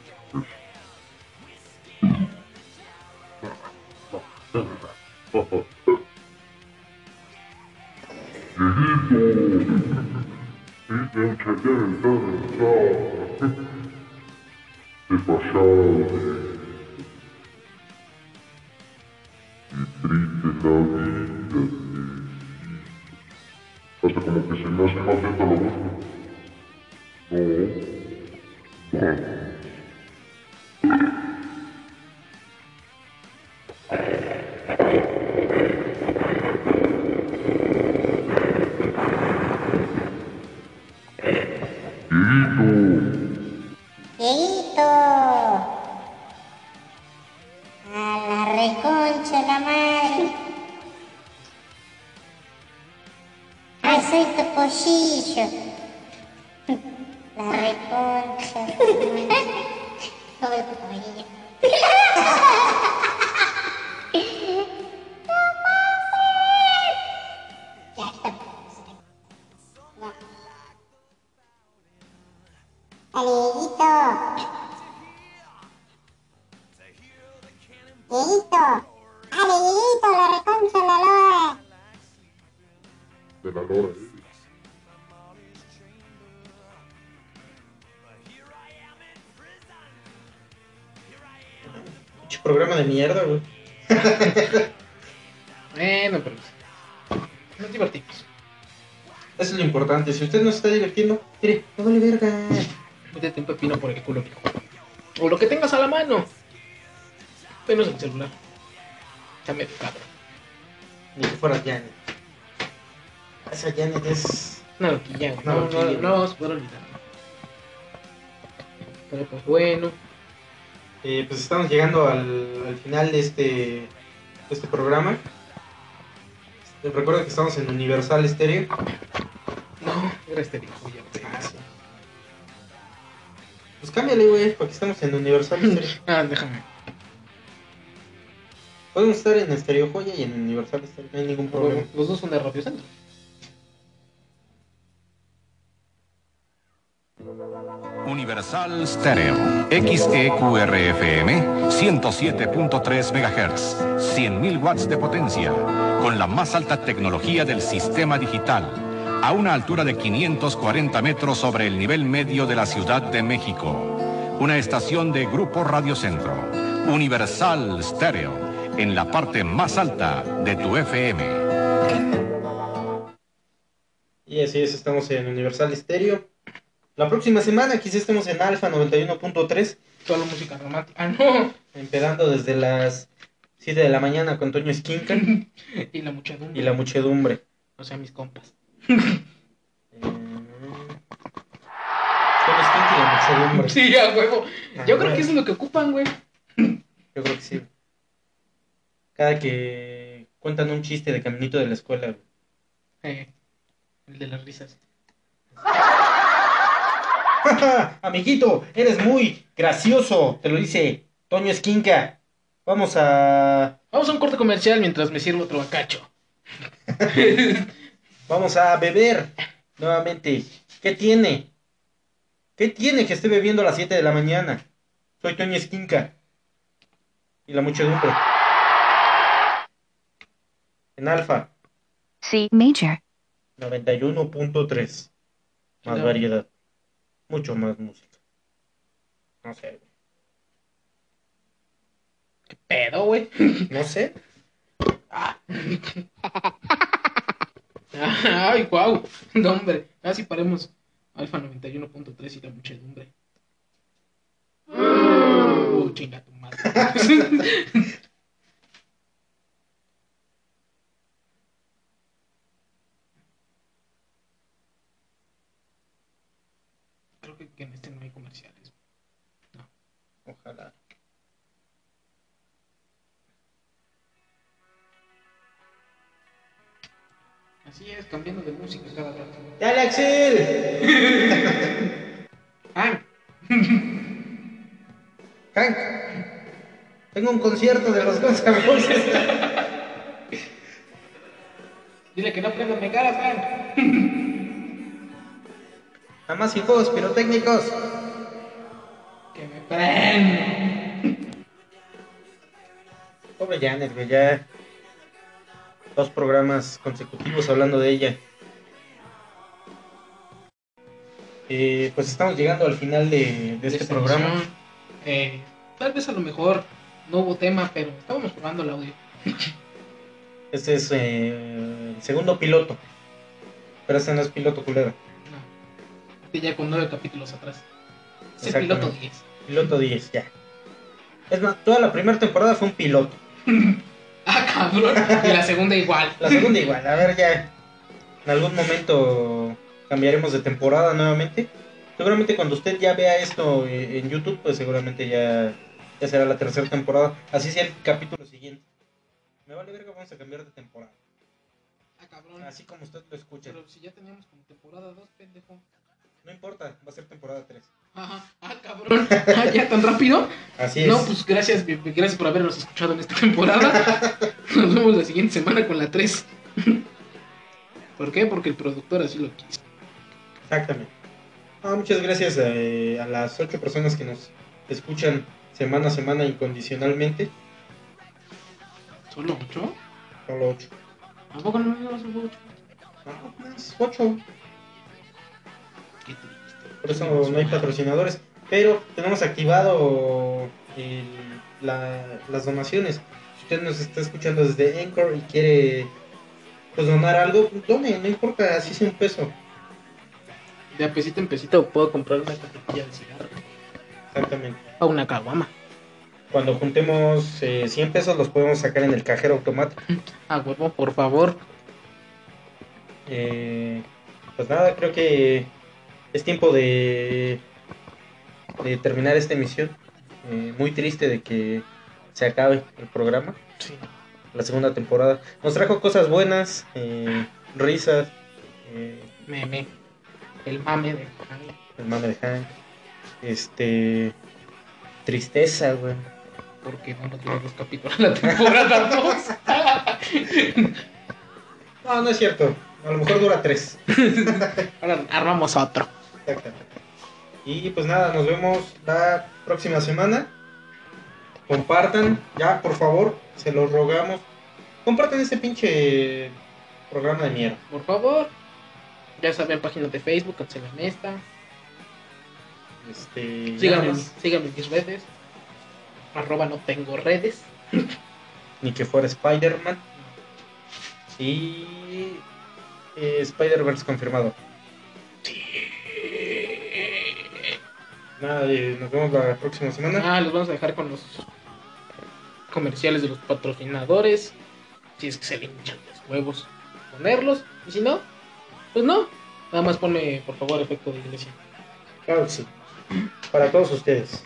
Ese. Te pasaste. Y triste la vida. Hasta como que se me hace más lento la voz. No. No. La reconcha. Soy tu pollillo. Mierda, güey. Bueno, pero nos divertimos. Eso es lo importante. Si usted no se está divirtiendo, mire, no vale verga. Métete un pepino por el culo, mijo. O lo que tengas a la mano. Menos el celular. Dame cabrón. Ni que fuera Janet. Esa Janet es. No, loquilla, no, no olvidar. Pero pues bueno. Eh, pues estamos llegando al, al final de este, de este programa. Recuerda que estamos en Universal Stereo. No, era güey. Ah, sí. Pues cámbiale, güey, porque estamos en Universal Stereo. Ah, déjame. Podemos estar en Stereo Joya y en Universal Stereo, no hay ningún problema. Los dos son de Radio Centro. Universal Stereo. XEQRFM 107.3 MHz. 100.000 watts de potencia. Con la más alta tecnología del sistema digital. A una altura de 540 metros sobre el nivel medio de la Ciudad de México. Una estación de Grupo Radio Centro. Universal Stereo. En la parte más alta de tu FM. Y así es, estamos en Universal Stereo. La próxima semana quizás estemos en Alfa 91.3, Solo música romántica. Ah, no. empezando desde las 7 de la mañana con Toño Esquinca y la muchedumbre. y la muchedumbre. O sea, mis compas. Eh, Toño Esquinca y la muchedumbre. Sí, a huevo. Ah, Yo creo que eso es lo que ocupan, güey. Yo creo que sí. Cada que cuentan un chiste de caminito de la escuela. güey. Eh, el de las risas. Amiguito, eres muy gracioso, te lo dice Toño Esquinca. Vamos a Vamos a un corte comercial mientras me sirvo otro bacacho. vamos a beber nuevamente. ¿Qué tiene? ¿Qué tiene que esté bebiendo a las 7 de la mañana? Soy Toño Esquinca. Y la muchedumbre. En Alfa C major. 91.3. Más No. variedad. Mucho más música. No sé. ¿Qué pedo, güey? No sé. Ay, guau. No, hombre. Así paremos. Alfa 91.3 y la muchedumbre. Uh, chinga tu madre. Creo que, en este no hay comerciales. Ojalá. Así es, cambiando de música cada rato. ¡Dale, Axel! ¡Ay! Hank, tengo un concierto de los Guns N' Nada más y juegos pirotécnicos. Que me prenda. Pobre Janet, güey, ya dos programas consecutivos hablando de ella. Eh, pues estamos llegando al final de, de este programa. Eh, tal vez a lo mejor no hubo tema, pero estábamos probando el audio. Este es eh, el segundo piloto. Pero este no es piloto culero. No. Este ya con nueve capítulos atrás. Es el piloto 10. Piloto 10, ya. Es más, toda la primera temporada fue un piloto. Ah, cabrón. Y la segunda igual. La segunda igual, a ver ya. En algún momento cambiaremos de temporada nuevamente. Seguramente cuando usted ya vea esto eh, en YouTube, pues seguramente ya Ya será la tercera temporada. Así sea el capítulo siguiente. Me vale verga, vamos a cambiar de temporada. Ah, cabrón. Así como usted lo escucha. Pero si ya teníamos como temporada 2, pendejo. No importa, va a ser temporada 3. Ajá. Ah, cabrón. Ah, ya tan rápido. Así es. No, pues gracias, bi- gracias por habernos escuchado en esta temporada. Nos vemos la siguiente semana con la 3. ¿Por qué? Porque el productor así lo quiso. Exactamente. Ah, muchas gracias eh, a las ocho personas que nos escuchan semana a semana incondicionalmente. ¿Solo 8? Solo ocho. ¿A poco no me solo 8? No, más ocho. Qué triste. Por eso no hay patrocinadores. Pero tenemos activado el- la- las donaciones. Si usted nos está escuchando desde Anchor y quiere pues donar algo, done, no importa, así sea un peso. De a pesito en pesito puedo comprar una cajetilla de cigarro. Exactamente. O una caguama. Cuando juntemos eh, 100 pesos los podemos sacar en el cajero automático. A huevo, por favor. Eh, pues nada, creo que es tiempo de, de terminar esta emisión. Eh, muy triste de que se acabe el programa, Sí. la segunda temporada. Nos trajo cosas buenas, eh, risas, eh, Meme. El mame de el mame de Hank, este, tristeza, güey. Porque no nos dieron los capítulos la temporada 2. No, no es cierto. A lo mejor dura tres. Ahora armamos otro. Exactamente. Y pues nada, nos vemos la próxima semana. Compartan, ya, por favor, se los rogamos. Compartan este pinche programa de mierda. Por favor. Ya saben, páginas de Facebook, cancelen esta. Este, Síganme, síganme en mis redes. Arroba no tengo redes. Ni que fuera Spider-Man. Y eh, Spider-Verse confirmado. Nada, eh, nos vemos la próxima semana. Ah, los vamos a dejar con los comerciales de los patrocinadores. Si es que se le hinchan los huevos ponerlos. Y si no, pues no. Nada más pone, por favor, efecto de iglesia. Claro que sí. Para todos ustedes.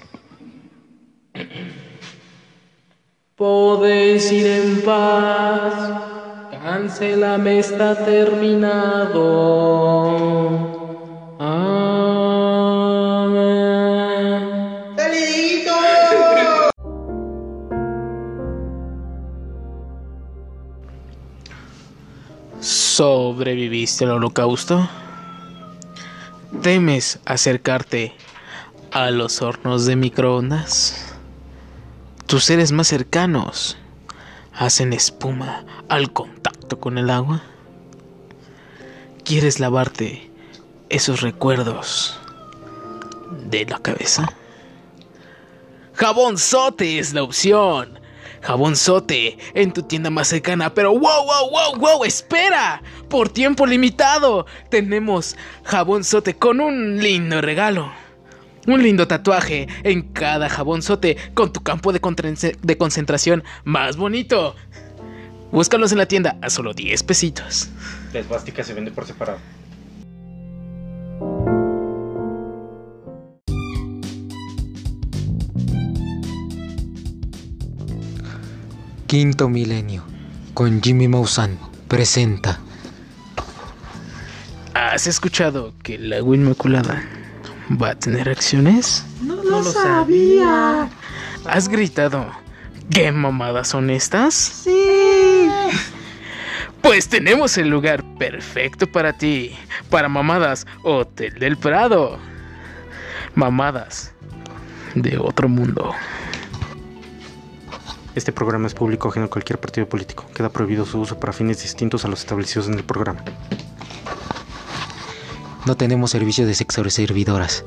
Podés ir en paz. Cancelame está terminado. ¿Sobreviviste al holocausto? ¿Temes acercarte a los hornos de microondas? Tus seres más cercanos hacen espuma al contacto con el agua. ¿Quieres lavarte esos recuerdos de la cabeza? Jabón Sote es la opción. Jabón Sote en tu tienda más cercana. Pero wow, wow, wow, wow, espera. Por tiempo limitado tenemos Jabón Sote con un lindo regalo. Un lindo tatuaje en cada jabonzote con tu campo de, de concentración más bonito. Búscalos en la tienda a solo 10 pesitos. La esvástica se vende por separado. Quinto Milenio, con Jimmy Maussan, presenta. ¿Has escuchado que el agua inmaculada va a tener acciones? No lo sabía. ¿Has gritado? ¿Qué mamadas son estas? Sí. Pues tenemos el lugar perfecto para ti. Para mamadas Hotel del Prado. Mamadas de otro mundo. Este programa es público ajeno a cualquier partido político. Queda prohibido su uso para fines distintos a los establecidos en el programa. No tenemos servicio de sexo servidoras.